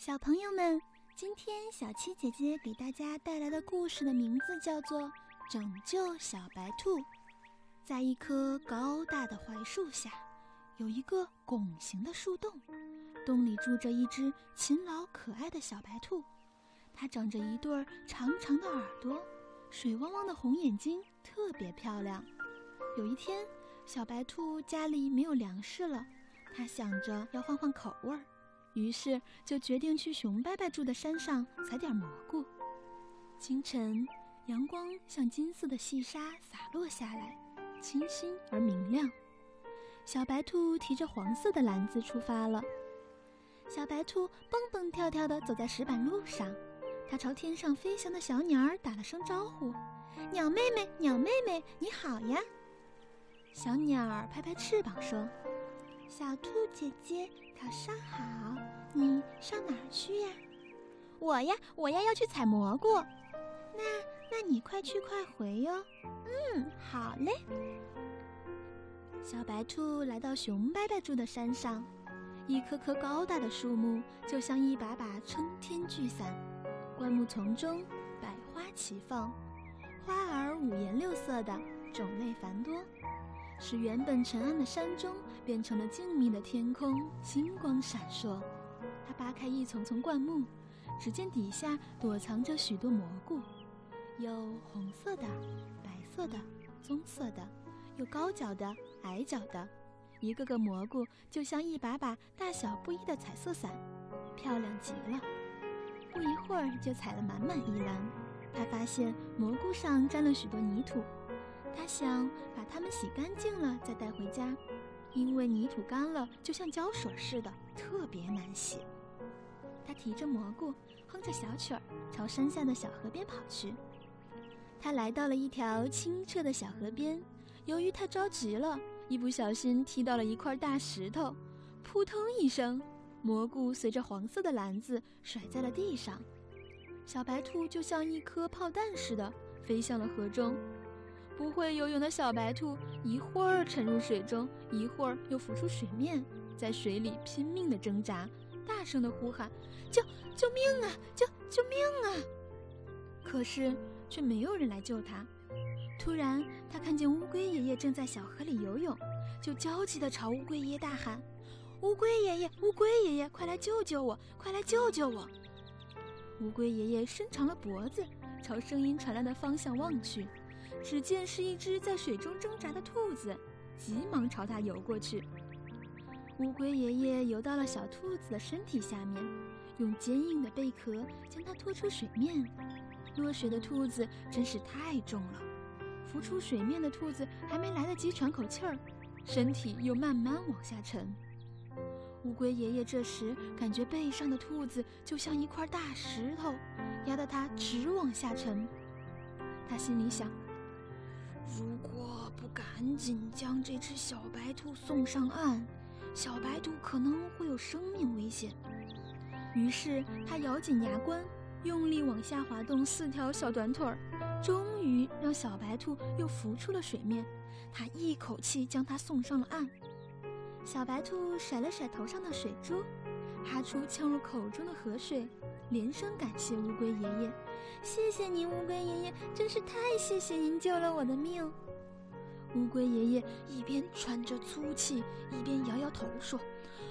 小朋友们，今天小七姐姐给大家带来的故事的名字叫做《拯救小白兔》。在一棵高大的槐树下，有一个拱形的树洞，洞里住着一只勤劳可爱的小白兔。它长着一对长长的耳朵，水汪汪的红眼睛，特别漂亮。有一天，小白兔家里没有粮食了，它想着要换换口味儿。于是就决定去熊伯伯住的山上采点蘑菇。清晨，阳光像金色的细沙洒落下来，清新而明亮。小白兔提着黄色的篮子出发了。小白兔蹦蹦跳跳地走在石板路上，它朝天上飞翔的小鸟儿打了声招呼：“鸟妹妹，鸟妹妹，你好呀！”小鸟儿拍拍翅膀说。小兔姐姐，早上好！你上哪儿去呀？我呀，我呀要去采蘑菇。那，那你快去快回哟。嗯，好嘞。小白兔来到熊伯伯住的山上，一棵棵高大的树木就像一把把撑天巨伞，灌木丛中百花齐放，花儿五颜六色的，种类繁多。使原本沉暗的山中变成了静谧的天空，星光闪烁。他扒开一丛丛灌木，只见底下躲藏着许多蘑菇，有红色的、白色的、棕色的，有高脚的、矮脚的。一个个蘑菇就像一把把大小不一的彩色伞，漂亮极了。不一会儿就采了满满一篮。他发现蘑菇上沾了许多泥土。他想把它们洗干净了再带回家，因为泥土干了就像胶水似的，特别难洗。他提着蘑菇，哼着小曲儿，朝山下的小河边跑去。他来到了一条清澈的小河边，由于太着急了，一不小心踢到了一块大石头，扑通一声，蘑菇随着黄色的篮子甩在了地上。小白兔就像一颗炮弹似的飞向了河中。不会游泳的小白兔一会儿沉入水中，一会儿又浮出水面，在水里拼命地挣扎，大声地呼喊：“救救命啊！救救命啊！”可是却没有人来救他。突然，他看见乌龟爷爷正在小河里游泳，就焦急地朝乌龟爷爷大喊：“乌龟爷爷，乌龟爷爷，快来救救我！快来救救我！”乌龟爷爷伸长了脖子，朝声音传来的方向望去。只见是一只在水中挣扎的兔子，急忙朝它游过去。乌龟爷爷游到了小兔子的身体下面，用坚硬的贝壳将它拖出水面。落水的兔子真是太重了，浮出水面的兔子还没来得及喘口气儿，身体又慢慢往下沉。乌龟爷爷这时感觉背上的兔子就像一块大石头，压得它直往下沉。他心里想。如果不赶紧将这只小白兔送上岸，小白兔可能会有生命危险。于是他咬紧牙关，用力往下滑动四条小短腿儿，终于让小白兔又浮出了水面。他一口气将它送上了岸。小白兔甩了甩头上的水珠，哈出呛入口中的河水。连声感谢乌龟爷爷，谢谢您，乌龟爷爷，真是太谢谢您救了我的命。乌龟爷爷一边喘着粗气，一边摇摇头说：“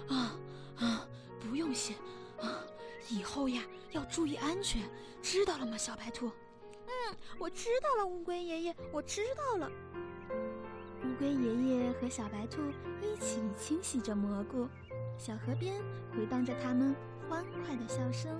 啊啊，不用谢，啊，以后呀要注意安全，知道了吗，小白兔？”“嗯，我知道了，乌龟爷爷，我知道了。”乌龟爷爷和小白兔一起清洗着蘑菇，小河边回荡着他们欢快的笑声。